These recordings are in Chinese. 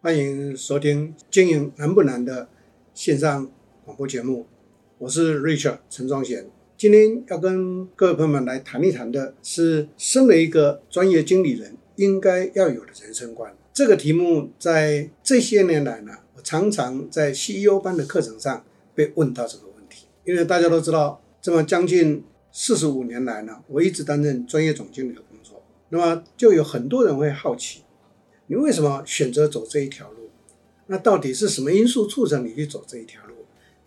欢迎收听《经营难不难》的线上广播节目，我是 Richard 陈庄贤。今天要跟各位朋友们来谈一谈的是，身为一个专业经理人应该要有的人生观。这个题目在这些年来呢，我常常在 CEO 班的课程上被问到这个问题。因为大家都知道，这么将近四十五年来呢，我一直担任专业总经理的工作，那么就有很多人会好奇。你为什么选择走这一条路？那到底是什么因素促成你去走这一条路？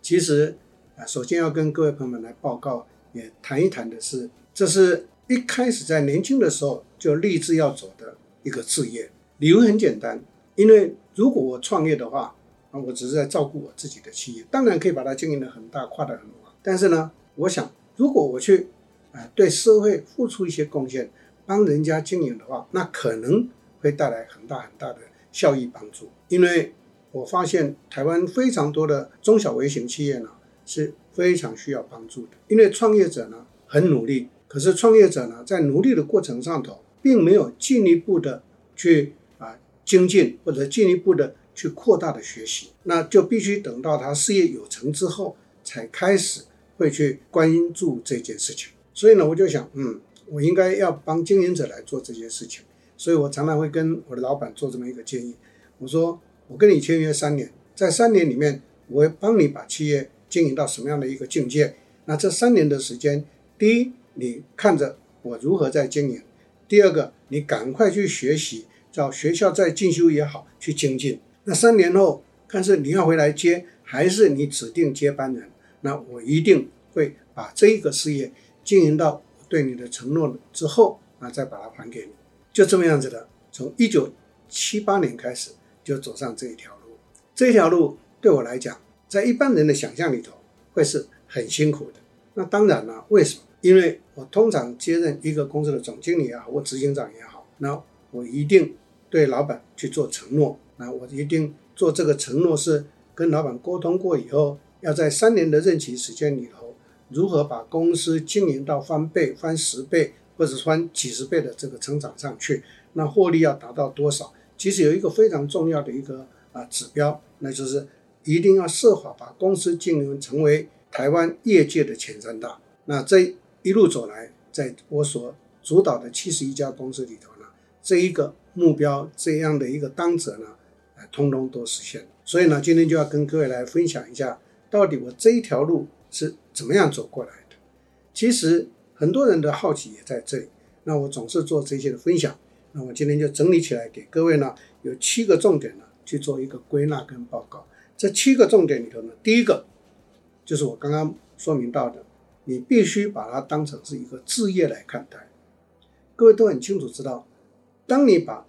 其实啊，首先要跟各位朋友们来报告，也谈一谈的是，这是一开始在年轻的时候就立志要走的一个事业。理由很简单，因为如果我创业的话，啊，我只是在照顾我自己的企业，当然可以把它经营的很大，跨得很大。但是呢，我想如果我去啊对社会付出一些贡献，帮人家经营的话，那可能。会带来很大很大的效益帮助，因为我发现台湾非常多的中小微型企业呢是非常需要帮助的，因为创业者呢很努力，可是创业者呢在努力的过程上头，并没有进一步的去啊精进或者进一步的去扩大的学习，那就必须等到他事业有成之后，才开始会去关注这件事情。所以呢，我就想，嗯，我应该要帮经营者来做这件事情。所以我常常会跟我的老板做这么一个建议，我说我跟你签约三年，在三年里面，我会帮你把企业经营到什么样的一个境界。那这三年的时间，第一，你看着我如何在经营；第二个，你赶快去学习，找学校再进修也好，去精进。那三年后，看是你要回来接，还是你指定接班人，那我一定会把这一个事业经营到对你的承诺之后，那再把它还给你。就这么样子的，从一九七八年开始就走上这一条路。这一条路对我来讲，在一般人的想象里头，会是很辛苦的。那当然了，为什么？因为我通常接任一个公司的总经理也好，或执行长也好，那我一定对老板去做承诺。那我一定做这个承诺是跟老板沟通过以后，要在三年的任期时间里头，如何把公司经营到翻倍、翻十倍。或者翻几十倍的这个成长上去，那获利要达到多少？其实有一个非常重要的一个啊指标，那就是一定要设法把公司经营成为台湾业界的前三大。那这一路走来，在我所主导的七十一家公司里头呢，这一个目标这样的一个当责呢，啊，通通都实现。所以呢，今天就要跟各位来分享一下，到底我这一条路是怎么样走过来的。其实。很多人的好奇也在这里，那我总是做这些的分享，那我今天就整理起来给各位呢，有七个重点呢去做一个归纳跟报告。这七个重点里头呢，第一个就是我刚刚说明到的，你必须把它当成是一个志业来看待。各位都很清楚知道，当你把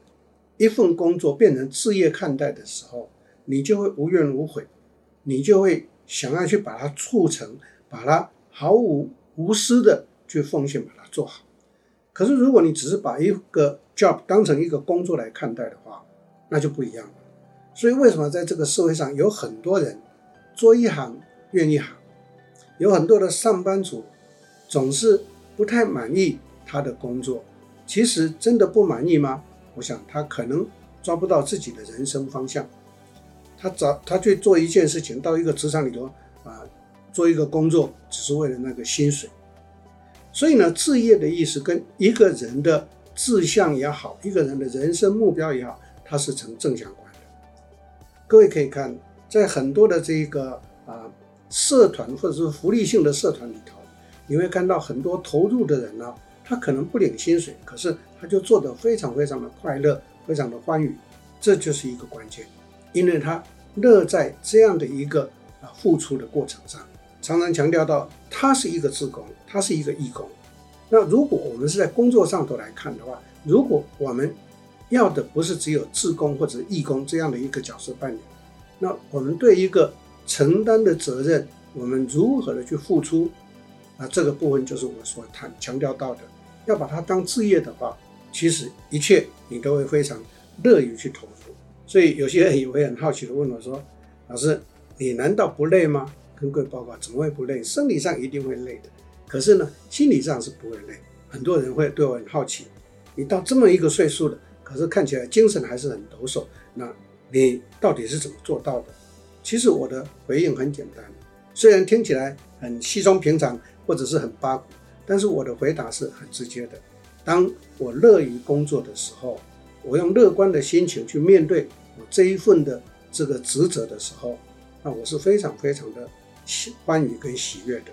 一份工作变成志业看待的时候，你就会无怨无悔，你就会想要去把它促成，把它毫无无私的。去奉献把它做好，可是如果你只是把一个 job 当成一个工作来看待的话，那就不一样了。所以为什么在这个社会上有很多人做一行怨一行，有很多的上班族总是不太满意他的工作？其实真的不满意吗？我想他可能抓不到自己的人生方向。他找他去做一件事情，到一个职场里头啊，做一个工作，只是为了那个薪水。所以呢，志业的意思跟一个人的志向也好，一个人的人生目标也好，它是成正相关的。各位可以看，在很多的这个啊社团或者是福利性的社团里头，你会看到很多投入的人呢，他可能不领薪水，可是他就做得非常非常的快乐，非常的欢愉，这就是一个关键，因为他乐在这样的一个啊付出的过程上。常常强调到，他是一个志工，他是一个义工。那如果我们是在工作上头来看的话，如果我们要的不是只有志工或者义工这样的一个角色扮演，那我们对一个承担的责任，我们如何的去付出？那这个部分就是我所谈强调到的，要把它当志业的话，其实一切你都会非常乐于去投入。所以有些人也会很好奇的问我说：“老师，你难道不累吗？”跟各位报告，怎么会不累？生理上一定会累的，可是呢，心理上是不会累。很多人会对我很好奇，你到这么一个岁数了，可是看起来精神还是很抖擞。那你到底是怎么做到的？其实我的回应很简单，虽然听起来很稀松平常或者是很八股，但是我的回答是很直接的。当我乐于工作的时候，我用乐观的心情去面对我这一份的这个职责的时候，那我是非常非常的喜欢愉跟喜悦的。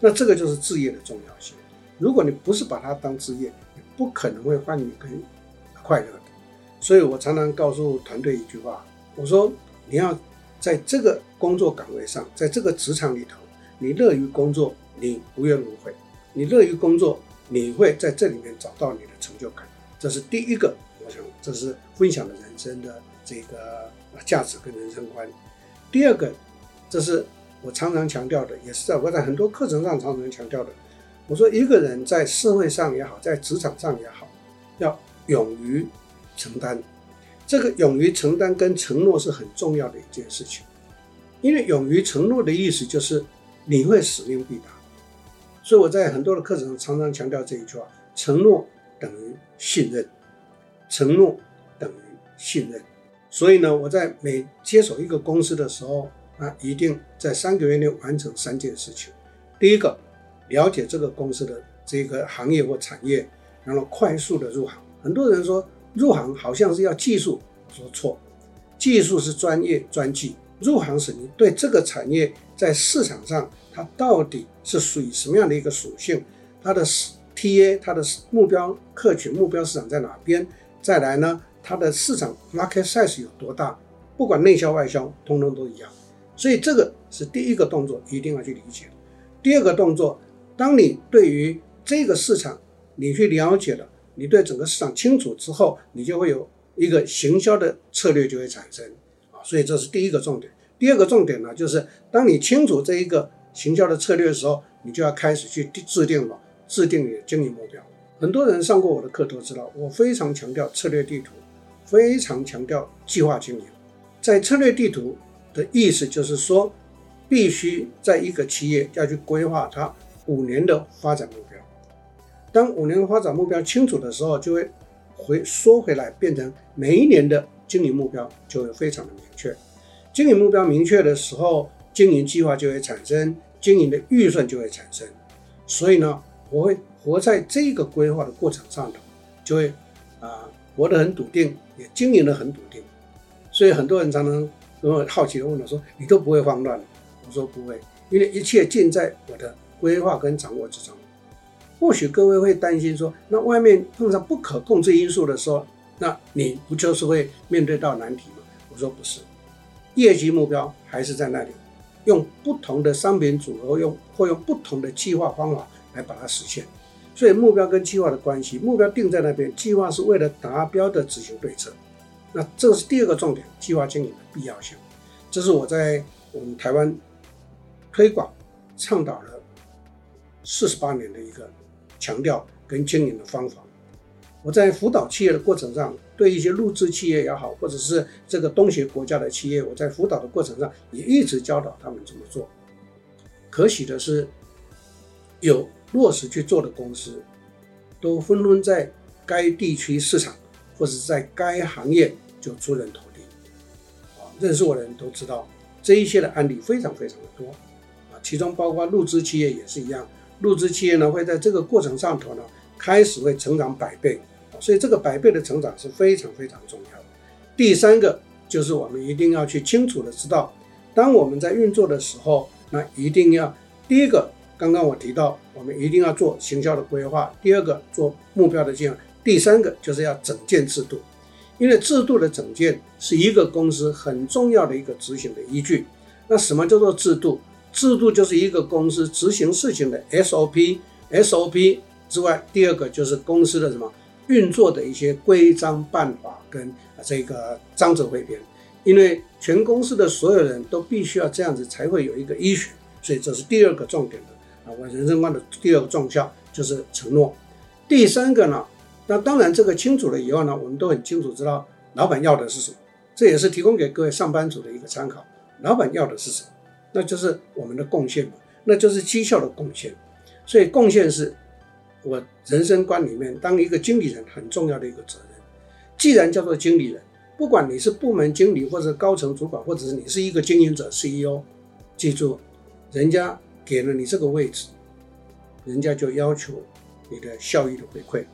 那这个就是置业的重要性。如果你不是把它当置业，你不可能会欢愉跟快乐的。所以我常常告诉团队一句话，我说你要在这个工作岗位上，在这个职场里头，你乐于工作，你无怨无悔；你乐于工作。你会在这里面找到你的成就感，这是第一个。我想这是分享的人生的这个价值跟人生观。第二个，这是我常常强调的，也是在我在很多课程上常常强调的。我说一个人在社会上也好，在职场上也好，要勇于承担。这个勇于承担跟承诺是很重要的一件事情，因为勇于承诺的意思就是你会使命必达。所以我在很多的课程上常常强调这一句话：承诺等于信任，承诺等于信任。所以呢，我在每接手一个公司的时候，那，一定在三个月内完成三件事情。第一个，了解这个公司的这个行业或产业，然后快速的入行。很多人说入行好像是要技术，说错，技术是专业专技，入行是你对这个产业在市场上。它到底是属于什么样的一个属性？它的 TA，它的目标客群、目标市场在哪边？再来呢，它的市场 market size 有多大？不管内销外销，通通都一样。所以这个是第一个动作，一定要去理解。第二个动作，当你对于这个市场你去了解了，你对整个市场清楚之后，你就会有一个行销的策略就会产生啊。所以这是第一个重点。第二个重点呢，就是当你清楚这一个。行销的策略的时候，你就要开始去制定了，制定你的经营目标。很多人上过我的课都知道，我非常强调策略地图，非常强调计划经营。在策略地图的意思就是说，必须在一个企业要去规划它五年的发展目标。当五年的发展目标清楚的时候，就会回缩回来，变成每一年的经营目标就会非常的明确。经营目标明确的时候，经营计划就会产生。经营的预算就会产生，所以呢，我会活在这个规划的过程上头，就会啊活得很笃定，也经营得很笃定。所以很多人常常跟我好奇地问我说：“你都不会慌乱？”我说：“不会，因为一切尽在我的规划跟掌握之中。”或许各位会担心说：“那外面碰上不可控制因素的时候，那你不就是会面对到难题吗？”我说：“不是，业绩目标还是在那里。”用不同的商品组合，用或用不同的计划方法来把它实现。所以目标跟计划的关系，目标定在那边，计划是为了达标的执行对策。那这是第二个重点，计划经营的必要性。这是我在我们台湾推广倡导了四十八年的一个强调跟经营的方法。我在辅导企业的过程上，对一些入资企业也好，或者是这个东协国家的企业，我在辅导的过程上也一直教导他们怎么做。可喜的是，有落实去做的公司，都纷纷在该地区市场或者在该行业就出人头地。啊，认识我的人都知道，这一些的案例非常非常的多。啊，其中包括入资企业也是一样，入资企业呢会在这个过程上头呢，开始会成长百倍。所以这个百倍的成长是非常非常重要的。第三个就是我们一定要去清楚的知道，当我们在运作的时候，那一定要第一个，刚刚我提到，我们一定要做行销的规划；第二个，做目标的计划；第三个就是要整建制度，因为制度的整建是一个公司很重要的一个执行的依据。那什么叫做制度？制度就是一个公司执行事情的 SOP，SOP 之外，第二个就是公司的什么？运作的一些规章办法跟这个章则汇编，因为全公司的所有人都必须要这样子才会有一个依循，所以这是第二个重点的啊，我人生观的第二个重效就是承诺。第三个呢，那当然这个清楚了以后呢，我们都很清楚知道老板要的是什么，这也是提供给各位上班族的一个参考。老板要的是什么？那就是我们的贡献嘛，那就是绩效的贡献。所以贡献是。我人生观里面，当一个经理人很重要的一个责任。既然叫做经理人，不管你是部门经理或者高层主管，或者是你是一个经营者 CEO，记住，人家给了你这个位置，人家就要求你的效益的回馈，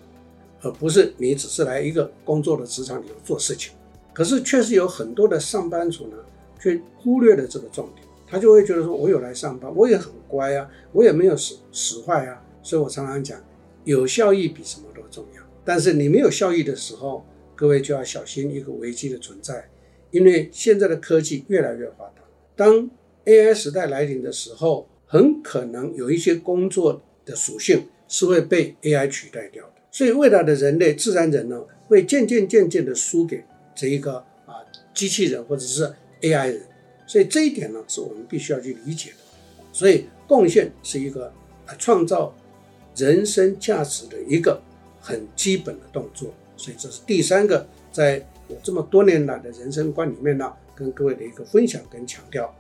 而不是你只是来一个工作的职场里头做事情。可是确实有很多的上班族呢，却忽略了这个重点，他就会觉得说，我有来上班，我也很乖啊，我也没有使使坏啊。所以我常常讲，有效益比什么都重要。但是你没有效益的时候，各位就要小心一个危机的存在，因为现在的科技越来越发达。当 AI 时代来临的时候，很可能有一些工作的属性是会被 AI 取代掉。所以未来的人类自然人呢，会渐渐渐渐的输给这一个啊机器人或者是 AI 人。所以这一点呢，是我们必须要去理解的。所以贡献是一个创造人生价值的一个很基本的动作。所以这是第三个，在我这么多年来的人生观里面呢，跟各位的一个分享跟强调。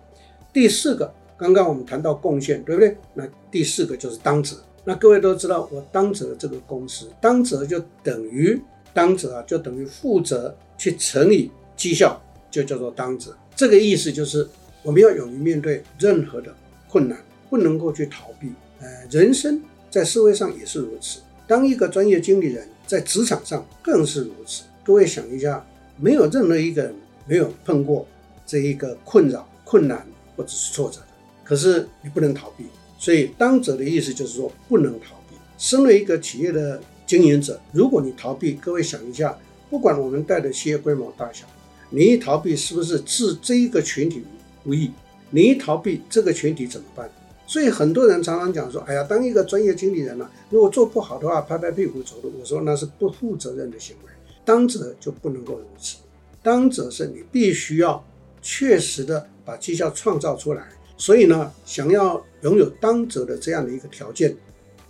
第四个，刚刚我们谈到贡献，对不对？那第四个就是当值。那各位都知道，我当责这个公司，当责就等于当责啊，就等于负责去乘以绩效，就叫做当责。这个意思就是我们要勇于面对任何的困难，不能够去逃避。呃，人生在社会上也是如此。当一个专业经理人。在职场上更是如此。各位想一下，没有任何一个人没有碰过这一个困扰、困难或者是挫折的。可是你不能逃避，所以当责的意思就是说不能逃避。身为一个企业的经营者，如果你逃避，各位想一下，不管我们带的企业规模大小，你一逃避是不是置这一个群体于不义？你一逃避，这个群体怎么办？所以很多人常常讲说：“哎呀，当一个专业经理人呢、如果做不好的话，拍拍屁股走路。”我说那是不负责任的行为。当责就不能够如此，当责是你必须要确实的把绩效创造出来。所以呢，想要拥有当责的这样的一个条件，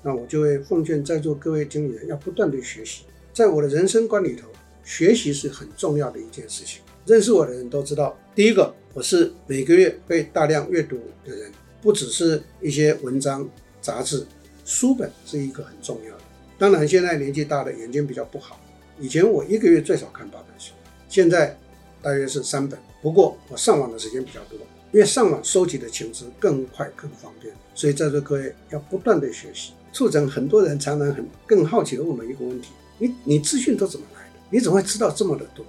那我就会奉劝在座各位经理人要不断的学习。在我的人生观里头，学习是很重要的一件事情。认识我的人都知道，第一个，我是每个月会大量阅读的人。不只是一些文章、杂志、书本是一个很重要的。当然，现在年纪大了，眼睛比较不好。以前我一个月最少看八本书，现在大约是三本。不过我上网的时间比较多，因为上网收集的情资更快更方便。所以在座各位要不断的学习。促成很多人常常很更好奇的问我们一个问题：你你资讯都怎么来的？你怎么会知道这么的多？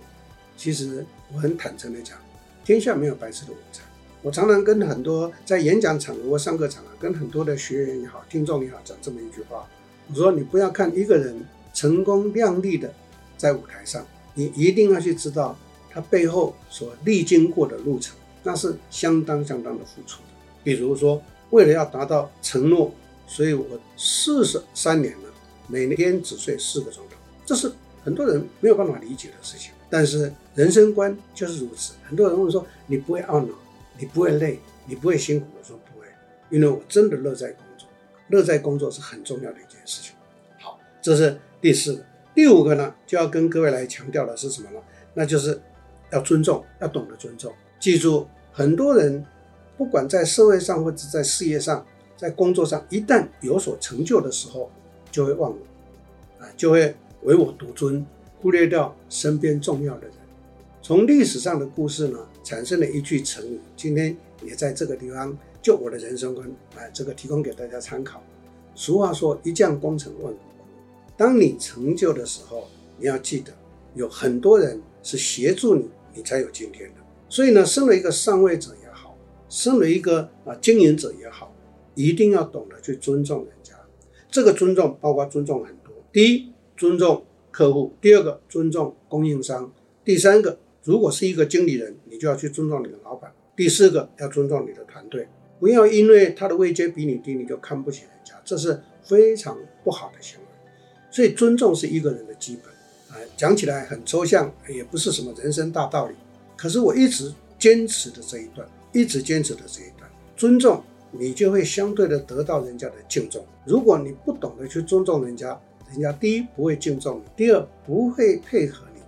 其实我很坦诚的讲，天下没有白吃的午餐。我常常跟很多在演讲场合或上课场合，跟很多的学员也好、听众也好，讲这么一句话：我说，你不要看一个人成功亮丽的在舞台上，你一定要去知道他背后所历经过的路程，那是相当相当的付出的。比如说，为了要达到承诺，所以我四十三年了，每天只睡四个钟头，这是很多人没有办法理解的事情。但是人生观就是如此。很多人问说：你不会懊恼？你不会累，你不会辛苦。我说不会，因为我真的乐在工作，乐在工作是很重要的一件事情。好，这是第四个。第五个呢，就要跟各位来强调的是什么呢？那就是要尊重，要懂得尊重。记住，很多人不管在社会上或者在事业上，在工作上，一旦有所成就的时候，就会忘我，啊，就会唯我独尊，忽略掉身边重要的人。从历史上的故事呢，产生了一句成语，今天也在这个地方就我的人生观啊，这个提供给大家参考。俗话说“一将功成万骨枯”，当你成就的时候，你要记得有很多人是协助你，你才有今天的。所以呢，身为一个上位者也好，身为一个啊经营者也好，一定要懂得去尊重人家。这个尊重包括尊重很多：第一，尊重客户；第二个，尊重供应商；第三个。如果是一个经理人，你就要去尊重你的老板。第四个，要尊重你的团队，不要因为他的位阶比你低，你就看不起人家，这是非常不好的行为。所以，尊重是一个人的基本。啊，讲起来很抽象，也不是什么人生大道理。可是我一直坚持的这一段，一直坚持的这一段，尊重你就会相对的得到人家的敬重。如果你不懂得去尊重人家，人家第一不会敬重你，第二不会配合你。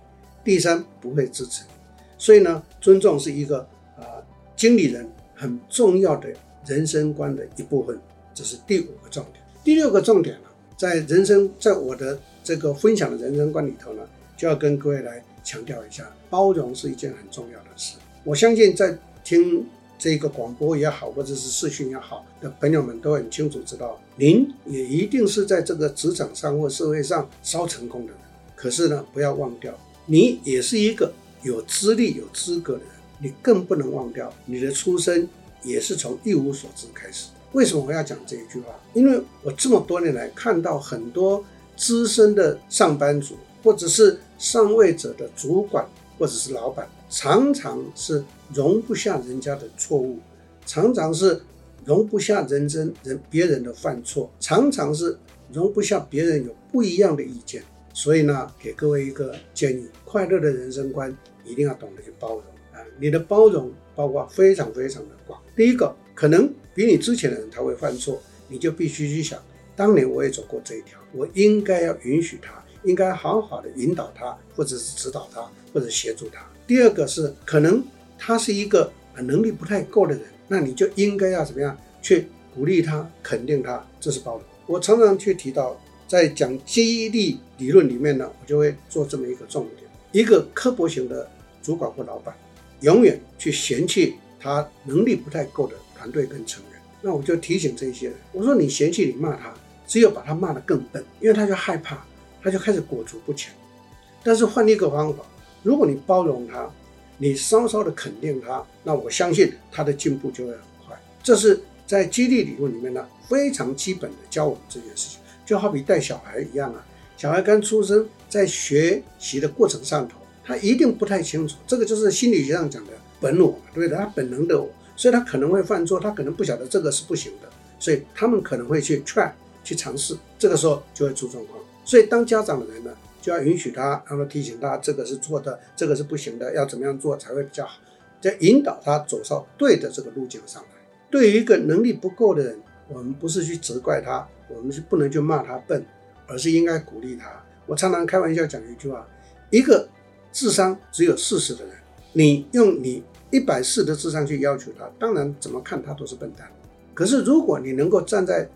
第三，不会支持你，所以呢，尊重是一个啊、呃、经理人很重要的人生观的一部分，这是第五个重点。第六个重点呢，在人生，在我的这个分享的人生观里头呢，就要跟各位来强调一下，包容是一件很重要的事。我相信在听这个广播也好，或者是视讯也好的朋友们都很清楚知道，您也一定是在这个职场上或社会上稍成功的人。可是呢，不要忘掉，你也是一个有资历、有资格的人。你更不能忘掉，你的出身也是从一无所知开始。为什么我要讲这一句话？因为我这么多年来看到很多资深的上班族，或者是上位者的主管，或者是老板，常常是容不下人家的错误，常常是容不下人真人别人的犯错，常常是容不下别人有不一样的意见。所以呢，给各位一个建议：快乐的人生观一定要懂得去包容啊！你的包容包括非常非常的广。第一个，可能比你之前的人他会犯错，你就必须去想，当年我也走过这一条，我应该要允许他，应该好好的引导他，或者是指导他，或者协助他。第二个是，可能他是一个能力不太够的人，那你就应该要怎么样去鼓励他、肯定他，这是包容。我常常去提到。在讲激励理论里面呢，我就会做这么一个重点：一个刻薄型的主管或老板，永远去嫌弃他能力不太够的团队跟成员。那我就提醒这些人，我说你嫌弃你骂他，只有把他骂得更笨，因为他就害怕，他就开始裹足不前。但是换一个方法，如果你包容他，你稍稍的肯定他，那我相信他的进步就会很快。这是在激励理论里面呢，非常基本的教我们这件事情。就好比带小孩一样啊，小孩刚出生，在学习的过程上头，他一定不太清楚，这个就是心理学上讲的本我，对不对？他本能的我，所以他可能会犯错，他可能不晓得这个是不行的，所以他们可能会去 try 去尝试，这个时候就会出状况。所以当家长的人呢，就要允许他，然后提醒他这个是错的，这个是不行的，要怎么样做才会比较好，在引导他走上对的这个路径上来。对于一个能力不够的人，我们不是去责怪他。我们是不能就骂他笨，而是应该鼓励他。我常常开玩笑讲一句话：一个智商只有四十的人，你用你一百四的智商去要求他，当然怎么看他都是笨蛋。可是如果你能够站在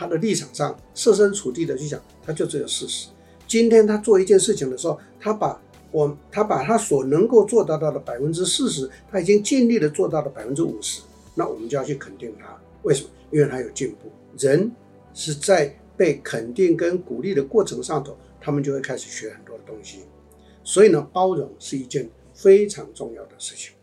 他的立场上，设身处地的去想，他就只有四十。今天他做一件事情的时候，他把我他把他所能够做到到的百分之四十，他已经尽力的做到了百分之五十，那我们就要去肯定他。为什么？因为他有进步。人。是在被肯定跟鼓励的过程上头，他们就会开始学很多的东西。所以呢，包容是一件非常重要的事情。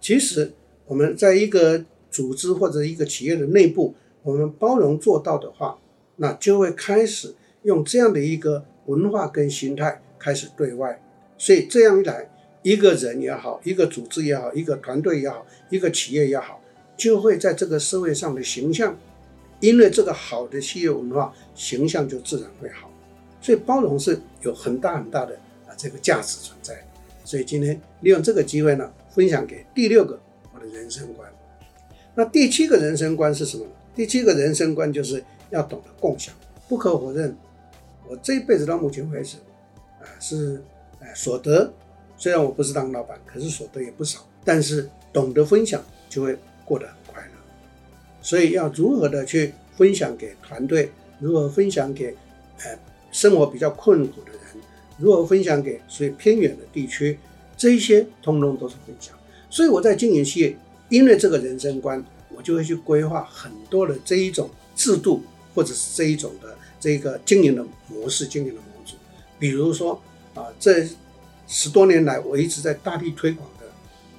其实我们在一个组织或者一个企业的内部，我们包容做到的话，那就会开始用这样的一个文化跟心态开始对外。所以这样一来，一个人也好，一个组织也好，一个团队也好，一个企业也好，就会在这个社会上的形象。因为这个好的企业文化形象就自然会好，所以包容是有很大很大的啊这个价值存在。所以今天利用这个机会呢，分享给第六个我的人生观。那第七个人生观是什么呢？第七个人生观就是要懂得共享。不可否认，我这一辈子到目前为止啊是哎所得，虽然我不是当老板，可是所得也不少。但是懂得分享就会过得很快乐。所以要如何的去分享给团队，如何分享给呃生活比较困苦的人，如何分享给所以偏远的地区，这一些通通都是分享。所以我在经营企业，因为这个人生观，我就会去规划很多的这一种制度，或者是这一种的这个经营的模式、经营的模组。比如说啊，这十多年来，我一直在大力推广的，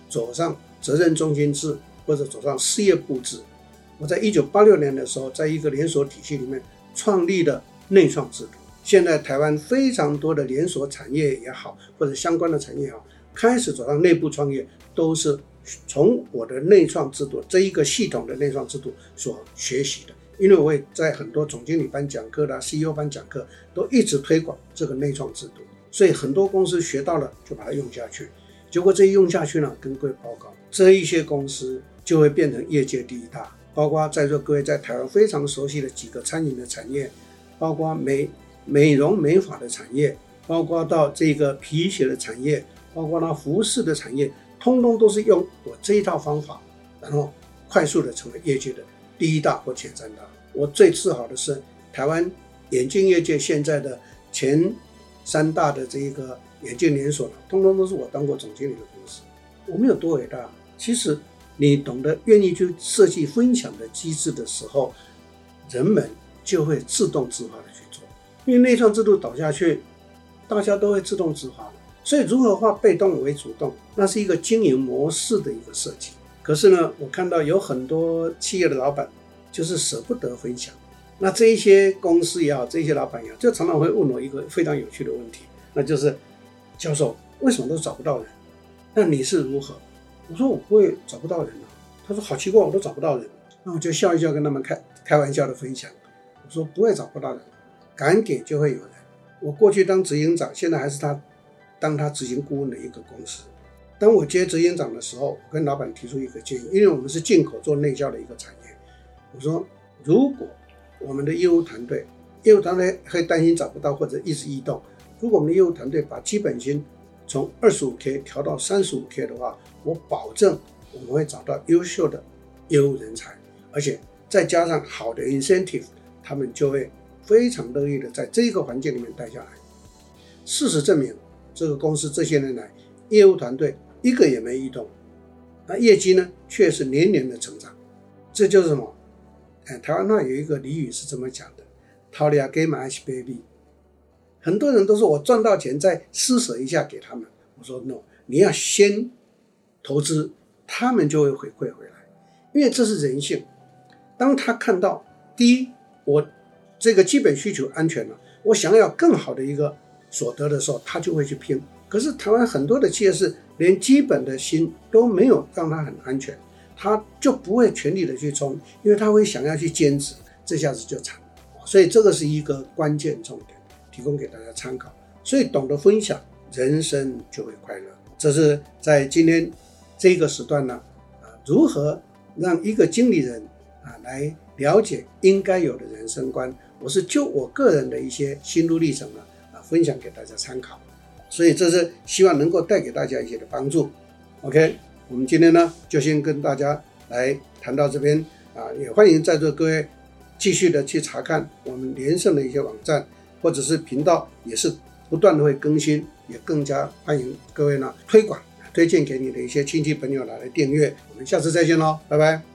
走上责任中心制，或者走上事业部制。我在一九八六年的时候，在一个连锁体系里面创立的内创制度。现在台湾非常多的连锁产业也好，或者相关的产业也好，开始走上内部创业，都是从我的内创制度这一个系统的内创制度所学习的。因为我也在很多总经理班讲课啦、CEO 班讲课，都一直推广这个内创制度，所以很多公司学到了就把它用下去。结果这一用下去呢，跟各位报告，这一些公司就会变成业界第一大。包括在座各位在台湾非常熟悉的几个餐饮的产业，包括美美容美发的产业，包括到这个皮鞋的产业，包括呢服饰的产业，通通都是用我这一套方法，然后快速的成为业界的第一大或前三大。我最自豪的是，台湾眼镜业界现在的前三大的这一个眼镜连锁，通通都是我当过总经理的公司。我们有多伟大，其实你懂得愿意去设计分享的机制的时候，人们就会自动自发的去做。因为内创制度倒下去，大家都会自动自发。所以如何化被动为主动，那是一个经营模式的一个设计。可是呢，我看到有很多企业的老板就是舍不得分享。那这一些公司也好，这些老板也好，就常常会问我一个非常有趣的问题，那就是教授为什么都找不到人？那你是如何？我说我不会找不到人啊。他说好奇怪，我都找不到人。那我就笑一笑，跟他们开开玩笑的分享。我说不会找不到人，敢给就会有人。我过去当执行长，现在还是他当他执行顾问的一个公司。当我接执行长的时候，我跟老板提出一个建议，因为我们是进口做内销的一个产业。我说如果我们的业务团队，业务团队会担心找不到或者一直异动。如果我们的业务团队把基本薪从二十五 K 调到三十五 K 的话，我保证我们会找到优秀的业务人才，而且再加上好的 incentive，他们就会非常乐意的在这个环境里面待下来。事实证明，这个公司这些年来业务团队一个也没异动，那业绩呢却是年年的成长。这就是什么？哎，台湾那有一个俚语是这么讲的：“掏里亚给马西 baby。”很多人都说我赚到钱再施舍一下给他们。我说 “no”，你要先投资，他们就会回馈回来，因为这是人性。当他看到第一，我这个基本需求安全了，我想要更好的一个所得的时候，他就会去拼。可是台湾很多的企业是连基本的薪都没有，让他很安全。他就不会全力的去冲，因为他会想要去坚持，这下子就惨了。所以这个是一个关键重点，提供给大家参考。所以懂得分享，人生就会快乐。这是在今天这个时段呢，啊，如何让一个经理人啊来了解应该有的人生观。我是就我个人的一些心路历程呢，分享给大家参考。所以这是希望能够带给大家一些的帮助。OK。我们今天呢，就先跟大家来谈到这边啊，也欢迎在座各位继续的去查看我们连胜的一些网站或者是频道，也是不断的会更新，也更加欢迎各位呢推广推荐给你的一些亲戚朋友来来订阅。我们下次再见喽，拜拜。